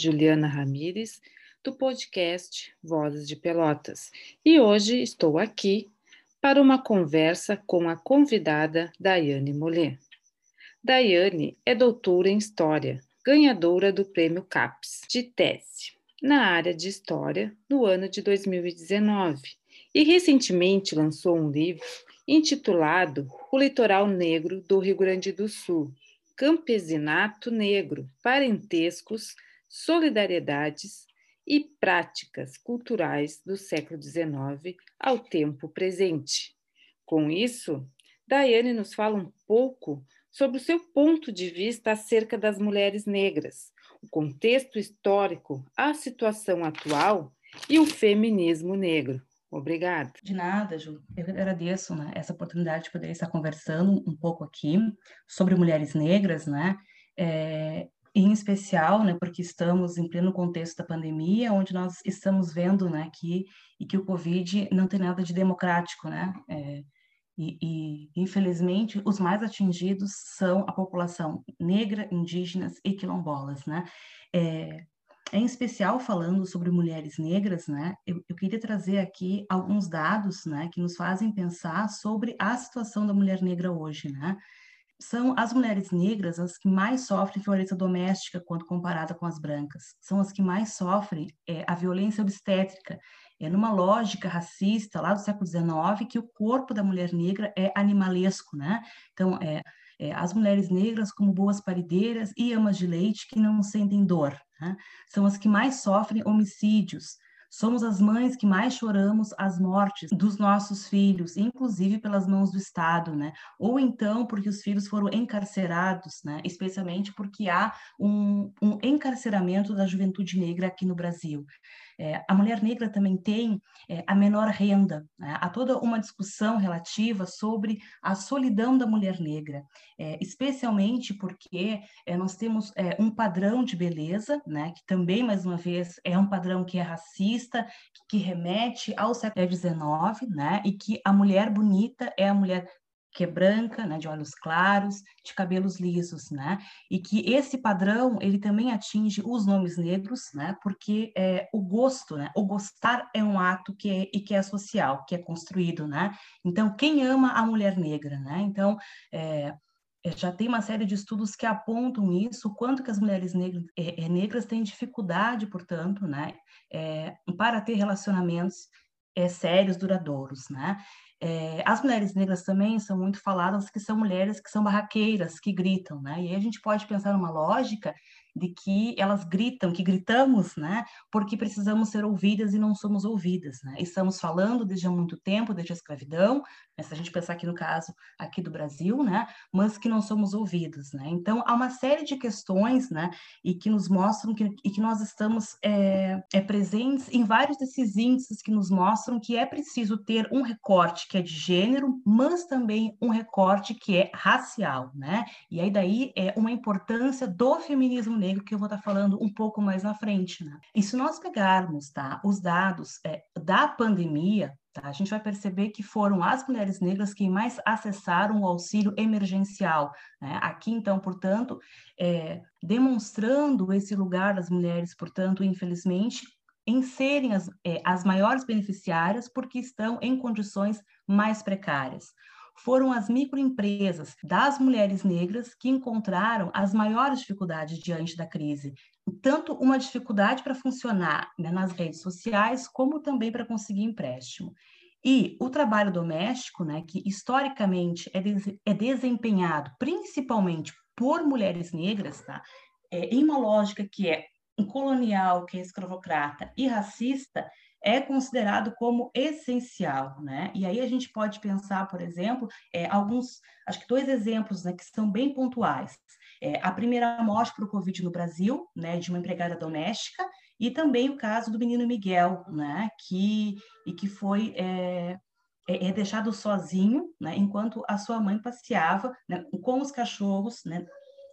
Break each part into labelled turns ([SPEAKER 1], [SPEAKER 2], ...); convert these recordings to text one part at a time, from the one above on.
[SPEAKER 1] Juliana Ramires, do podcast Vozes de Pelotas, e hoje estou aqui para uma conversa com a convidada Daiane Mollet. Daiane é doutora em História, ganhadora do Prêmio CAPES de tese na área de História no ano de 2019 e recentemente lançou um livro intitulado O Litoral Negro do Rio Grande do Sul, Campesinato Negro, Parentescos, Solidariedades e Práticas Culturais do século XIX ao tempo presente. Com isso, Daiane nos fala um pouco sobre o seu ponto de vista acerca das mulheres negras, o contexto histórico, a situação atual e o feminismo negro. Obrigada.
[SPEAKER 2] De nada, Ju. Eu agradeço né, essa oportunidade de poder estar conversando um pouco aqui sobre mulheres negras, né? É, em especial, né, porque estamos em pleno contexto da pandemia, onde nós estamos vendo, né, que e que o Covid não tem nada de democrático, né? É, e, e, infelizmente, os mais atingidos são a população negra, indígenas e quilombolas, né? É, em especial falando sobre mulheres negras, né? Eu, eu, queria trazer aqui alguns dados, né, que nos fazem pensar sobre a situação da mulher negra hoje, né? São as mulheres negras as que mais sofrem violência doméstica quando comparada com as brancas. São as que mais sofrem é, a violência obstétrica, é numa lógica racista lá do século XIX que o corpo da mulher negra é animalesco, né? Então, é, é, as mulheres negras como boas parideiras e amas de leite que não sentem dor, né? São as que mais sofrem homicídios, Somos as mães que mais choramos as mortes dos nossos filhos, inclusive pelas mãos do Estado, né? Ou então porque os filhos foram encarcerados, né? Especialmente porque há um, um encarceramento da juventude negra aqui no Brasil. É, a mulher negra também tem é, a menor renda. Né? Há toda uma discussão relativa sobre a solidão da mulher negra, é, especialmente porque é, nós temos é, um padrão de beleza, né, que também, mais uma vez, é um padrão que é racista, que, que remete ao século XIX, né, e que a mulher bonita é a mulher que é branca, né, de olhos claros, de cabelos lisos, né, e que esse padrão ele também atinge os nomes negros, né, porque é, o gosto, né, o gostar é um ato que é, e que é social, que é construído, né, então quem ama a mulher negra, né, então é, é já tem uma série de estudos que apontam isso, quanto que as mulheres negras, é, é, negras têm dificuldade, portanto, né, é, para ter relacionamentos é, sérios, duradouros, né? É, as mulheres negras também são muito faladas que são mulheres que são barraqueiras, que gritam, né? E aí a gente pode pensar numa lógica de que elas gritam, que gritamos, né? Porque precisamos ser ouvidas e não somos ouvidas, né? Estamos falando desde há muito tempo, desde a escravidão, né? se a gente pensar aqui no caso aqui do Brasil, né? Mas que não somos ouvidos, né? Então há uma série de questões, né? E que nos mostram que, e que nós estamos é, é presentes em vários desses índices que nos mostram que é preciso ter um recorte que é de gênero, mas também um recorte que é racial, né? E aí daí é uma importância do feminismo negro que eu vou estar falando um pouco mais na frente, né? E se nós pegarmos, tá, os dados é, da pandemia, tá, a gente vai perceber que foram as mulheres negras que mais acessaram o auxílio emergencial, né? Aqui, então, portanto, é, demonstrando esse lugar das mulheres, portanto, infelizmente, em serem as, é, as maiores beneficiárias porque estão em condições mais precárias foram as microempresas das mulheres negras que encontraram as maiores dificuldades diante da crise. Tanto uma dificuldade para funcionar né, nas redes sociais, como também para conseguir empréstimo. E o trabalho doméstico, né, que historicamente é, des é desempenhado principalmente por mulheres negras, tá? É, em uma lógica que é colonial, que é escravocrata e racista, é considerado como essencial, né? E aí a gente pode pensar, por exemplo, é, alguns, acho que dois exemplos né, que são bem pontuais. É, a primeira morte para o Covid no Brasil, né, de uma empregada doméstica, e também o caso do menino Miguel, né, que, e que foi é, é, é deixado sozinho, né, enquanto a sua mãe passeava né, com os cachorros, né,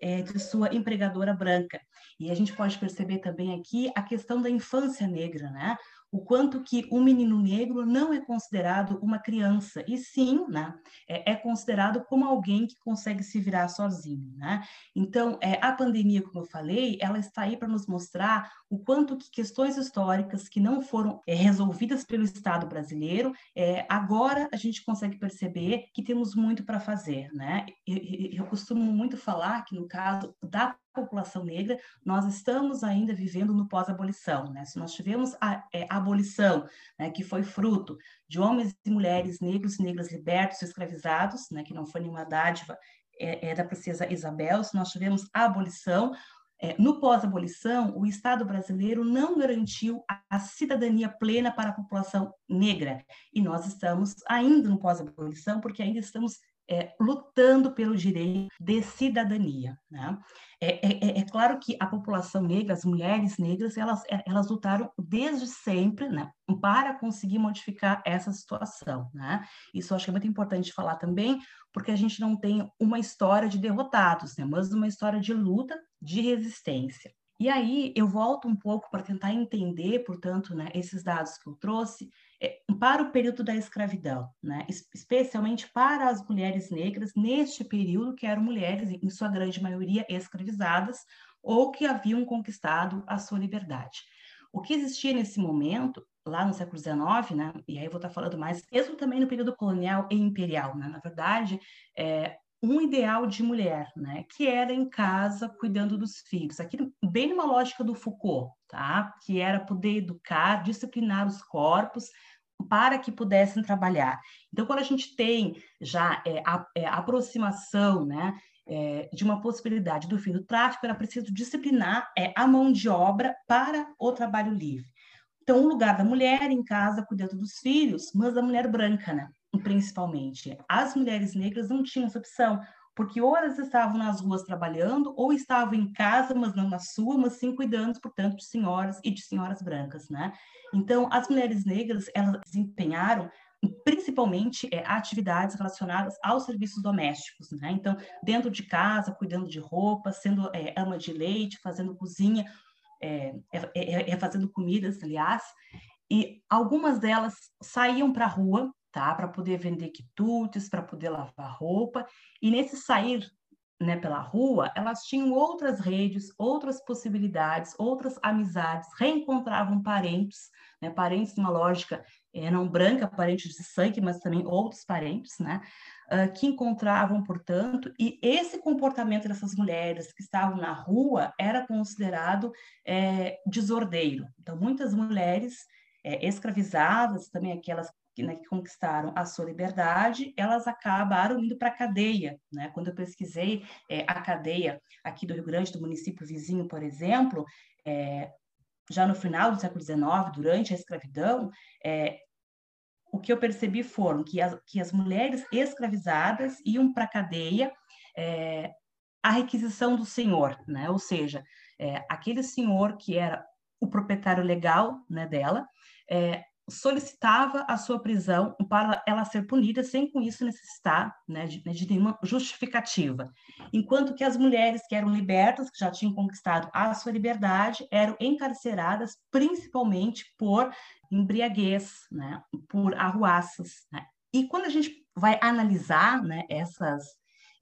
[SPEAKER 2] é, de sua empregadora branca. E a gente pode perceber também aqui a questão da infância negra, né? O quanto que o menino negro não é considerado uma criança, e sim, né, é, é considerado como alguém que consegue se virar sozinho, né? Então, é, a pandemia, como eu falei, ela está aí para nos mostrar o quanto que questões históricas que não foram é, resolvidas pelo Estado brasileiro, é, agora a gente consegue perceber que temos muito para fazer, né? Eu, eu costumo muito falar que no caso da população negra, nós estamos ainda vivendo no pós-abolição. Né? Se nós tivemos a, é, a abolição, né, que foi fruto de homens e mulheres negros e negras libertos e escravizados, né, que não foi nenhuma dádiva é, é da princesa Isabel, se nós tivemos a abolição, é, no pós-abolição, o Estado brasileiro não garantiu a, a, cidadania plena para a população negra. E nós estamos ainda no pós-abolição, porque ainda estamos é, lutando pelo direito de cidadania. Né? É, é, é, é, claro que a população negra, as mulheres negras, elas, é, elas lutaram desde sempre né, para conseguir modificar essa situação. Né? Isso acho que é muito importante falar também, porque a gente não tem uma história de derrotados, né, mas uma história de luta, de resistência. E aí eu volto um pouco para tentar entender, portanto, né, esses dados que eu trouxe para o período da escravidão, né, especialmente para as mulheres negras neste período, que eram mulheres, em sua grande maioria, escravizadas ou que haviam conquistado a sua liberdade. O que existia nesse momento, lá no século XIX, né, e aí eu vou estar falando mais, mesmo também no período colonial e imperial, né, na verdade, é, um ideal de mulher, né, que era em casa cuidando dos filhos. Aqui bem numa lógica do Foucault, tá? Que era poder educar, disciplinar os corpos para que pudessem trabalhar. Então, quando a gente tem já é, a, é, aproximação, né, é, de uma possibilidade do fim do tráfico, era preciso disciplinar é, a mão de obra para o trabalho livre. Então, o lugar da mulher em casa cuidando dos filhos, mas da mulher branca, né? principalmente. As mulheres negras não tinham essa opção, porque ou elas estavam nas ruas trabalhando, ou estavam em casa, mas não na sua, mas sim cuidando, portanto, de senhoras e de senhoras brancas, né? Então, as mulheres negras, elas desempenharam principalmente é, atividades relacionadas aos serviços domésticos, né? Então, dentro de casa, cuidando de roupa, sendo é, ama de leite, fazendo cozinha, é, é, é, é fazendo comidas, aliás, e algumas delas saíam para a rua tá? Para poder vender quitutes, para poder lavar roupa. E nesse sair né, pela rua, elas tinham outras redes, outras possibilidades, outras amizades, reencontravam parentes, né, parentes numa lógica é, não branca, parentes de sangue, mas também outros parentes, né, uh, que encontravam, portanto, e esse comportamento dessas mulheres que estavam na rua era considerado é, desordeiro. Então, muitas mulheres é, escravizadas, também aquelas que, né, que conquistaram a sua liberdade, elas acabaram indo para a cadeia. Né? Quando eu pesquisei é, a cadeia aqui do Rio Grande, do município vizinho, por exemplo, é, já no final do século XIX, durante a escravidão, é, o que eu percebi foram que as, que as mulheres escravizadas iam para a cadeia é, a requisição do senhor, né? ou seja, é, aquele senhor que era o proprietário legal né, dela, é, solicitava a sua prisão para ela ser punida sem com isso necessitar né, de, né, de, nenhuma justificativa. Enquanto que as mulheres que eram libertas, que já tinham conquistado a sua liberdade, eram encarceradas principalmente por embriaguez, né, por arruaças. Né? E quando a gente vai analisar né, essas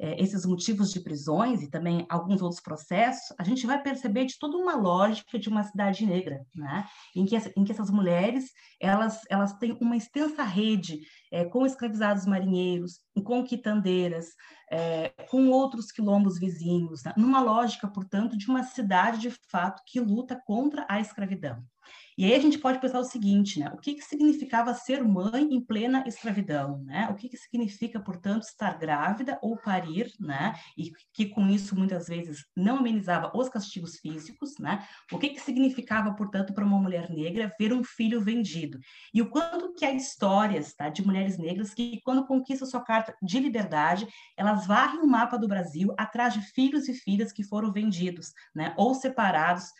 [SPEAKER 2] é, esses motivos de prisões e também alguns outros processos, a gente vai perceber de toda uma lógica de uma cidade negra, né? em, que, em que essas mulheres elas, elas têm uma extensa rede é, com escravizados marinheiros, com quitandeiras, é, com outros quilombos vizinhos, né? numa lógica, portanto, de uma cidade de fato que luta contra a escravidão. E aí a gente pode pensar o seguinte, né? O que, que significava ser mãe em plena escravidão, né? O que, que significa, portanto, estar grávida ou parir, né? E que com isso muitas vezes não amenizava os castigos físicos, né? O que, que significava, portanto, para uma mulher negra ver um filho vendido? E o quanto que há histórias, tá? De mulheres negras que, quando conquistam sua carta de liberdade, elas varrem o mapa do Brasil atrás de filhos e filhas que foram vendidos, né? Ou separados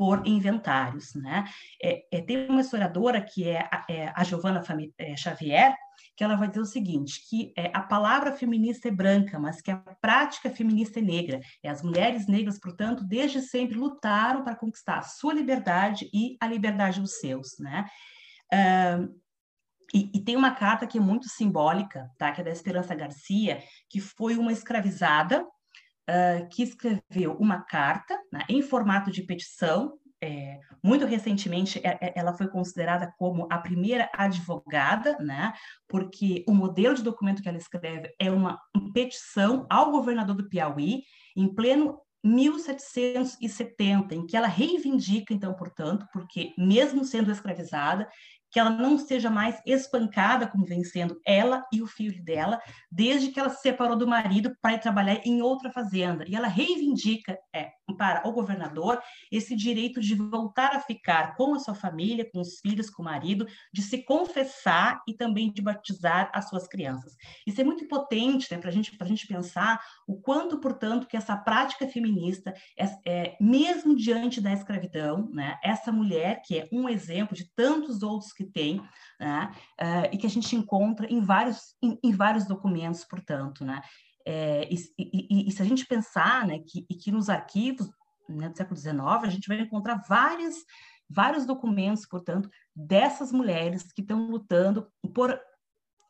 [SPEAKER 2] por inventários. Né? É, é, tem uma historiadora que é a, é a Giovanna é, Xavier, que ela vai dizer o seguinte, que é, a palavra feminista é branca, mas que a prática feminista é negra. E as mulheres negras, portanto, desde sempre lutaram para conquistar a sua liberdade e a liberdade dos seus, né? Uh, e, e, tem uma carta que é muito simbólica, tá? que é da Esperança Garcia, que foi uma escravizada que escreveu uma carta né, em formato de petição. É, muito recentemente, é, é, ela foi considerada como a primeira advogada, né? porque o modelo de documento que ela escreve é uma petição ao governador do Piauí, em pleno 1770, em que ela reivindica, então, portanto, porque mesmo sendo escravizada, que ela não seja mais espancada, como vem sendo ela e o filho dela, desde que ela se separou do marido para ir trabalhar em outra fazenda. E ela reivindica é, para o governador esse direito de voltar a ficar com a sua família, com os filhos, com o marido, de se confessar e também de batizar as suas crianças. Isso é muito potente né, para gente, a gente pensar o quanto, portanto, que essa prática feminista, é, é, mesmo diante da escravidão, né, essa mulher, que é um exemplo de tantos outros que tem, né, uh, e que a gente encontra em vários, em, em vários documentos, portanto, né, é, e, e, e, se a gente pensar né, que, que nos arquivos né, do século XIX, a gente vai encontrar vários, vários documentos, portanto, dessas mulheres que estão lutando por,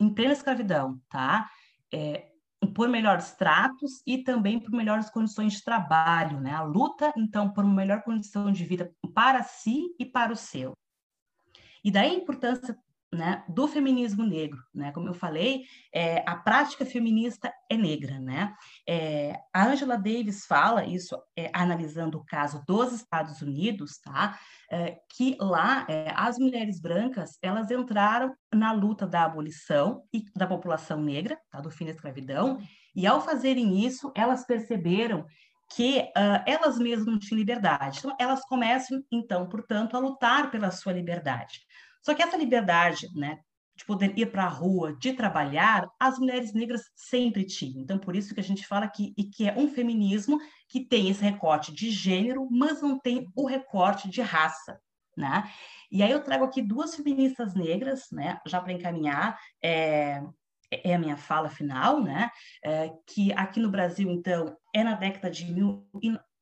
[SPEAKER 2] em plena escravidão, tá? É, por melhores tratos e também por melhores condições de trabalho, né? A luta, então, por uma melhor condição de vida para si e para o seu. E daí a importância né, do feminismo negro, né? Como eu falei, é, a prática feminista é negra, né? É, a Angela Davis fala isso, é, analisando o caso dos Estados Unidos, tá? É, que lá é, as mulheres brancas elas entraram na luta da abolição e da população negra, tá? Do fim da escravidão, e ao fazerem isso, elas perceberam que uh, elas mesmas não tinham liberdade. Então, elas começam, então, portanto, a lutar pela sua liberdade. Só que essa liberdade, né, de poder ir para a rua, de trabalhar, as mulheres negras sempre tinham. Então, por isso que a gente fala que, e que é um feminismo que tem esse recorte de gênero, mas não tem o recorte de raça, né? E aí eu trago aqui duas feministas negras, né, já para encaminhar, é, é a minha fala final, né, é, que aqui no Brasil, então, é na década de mil,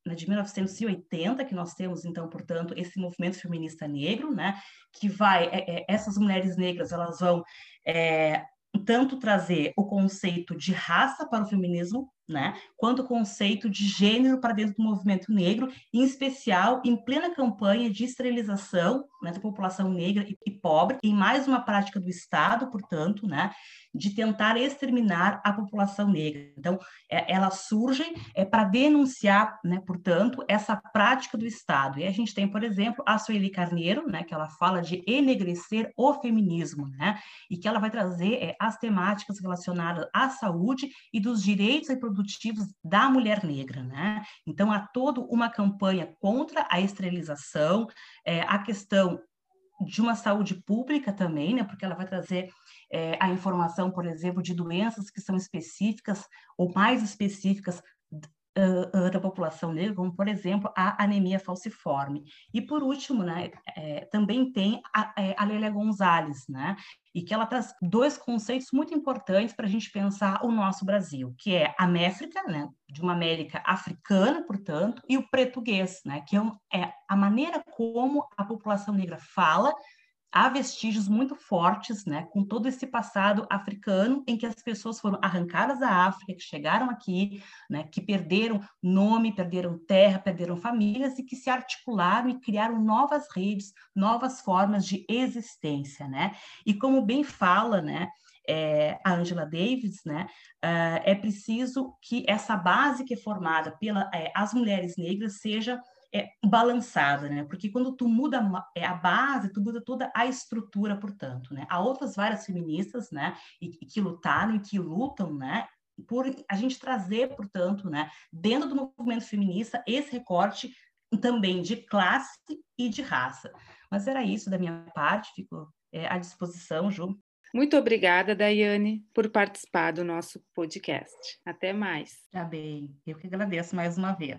[SPEAKER 2] né, de 1980, que nós temos, então, portanto, esse movimento feminista negro, né, que vai, é, é, essas mulheres negras, elas vão é, tanto trazer o conceito de raça para o feminismo, né, quanto conceito de gênero para dentro do movimento negro, em especial em plena campanha de esterilização né, da população negra e, e pobre, em mais uma prática do Estado, portanto, né, de tentar exterminar a população negra. Então, é, elas surgem é, para denunciar, né, portanto, essa prática do Estado. E a gente tem, por exemplo, a Sueli Carneiro, né, que ela fala de enegrecer o feminismo, né, e que ela vai trazer é, as temáticas relacionadas à saúde e dos direitos reprodutivos da mulher negra. Né? Então, há toda uma campanha contra a esterilização, é, a questão de uma saúde pública também, né, porque ela vai trazer é, a informação, por exemplo, de doenças que são específicas ou mais específicas uh, da população negra, como, por exemplo, a anemia falciforme. E, por último, né, é, também tem a, é, a Lélia Gonzalez, né, e que ela traz dois conceitos muito importantes para a gente pensar o nosso Brasil, que é a méfrica, né, de uma América africana, portanto, e o português, né, que é, é a maneira como a população negra fala há vestígios muito fortes, né, com todo esse passado africano em que as pessoas foram arrancadas da África, que chegaram aqui, né, que perderam nome, perderam terra, perderam famílias e que se articularam e criaram novas redes, novas formas de existência, né? E como bem fala, né, é, a Angela Davis, né, uh, é preciso que essa base que é formada pelas é, mulheres negras seja é, balançada, né? Porque quando tu muda é, a base, tu muda toda a estrutura, portanto, né? Há outras várias feministas, né? E, que lutaram e que lutam, né? Por a gente trazer, portanto, né? Dentro do movimento feminista, esse recorte também de classe e de raça. Mas era isso da minha parte, fico é, à disposição, Ju.
[SPEAKER 1] Muito obrigada, Daiane, por participar do nosso podcast. Até mais.
[SPEAKER 2] Já bem, eu que agradeço mais uma vez.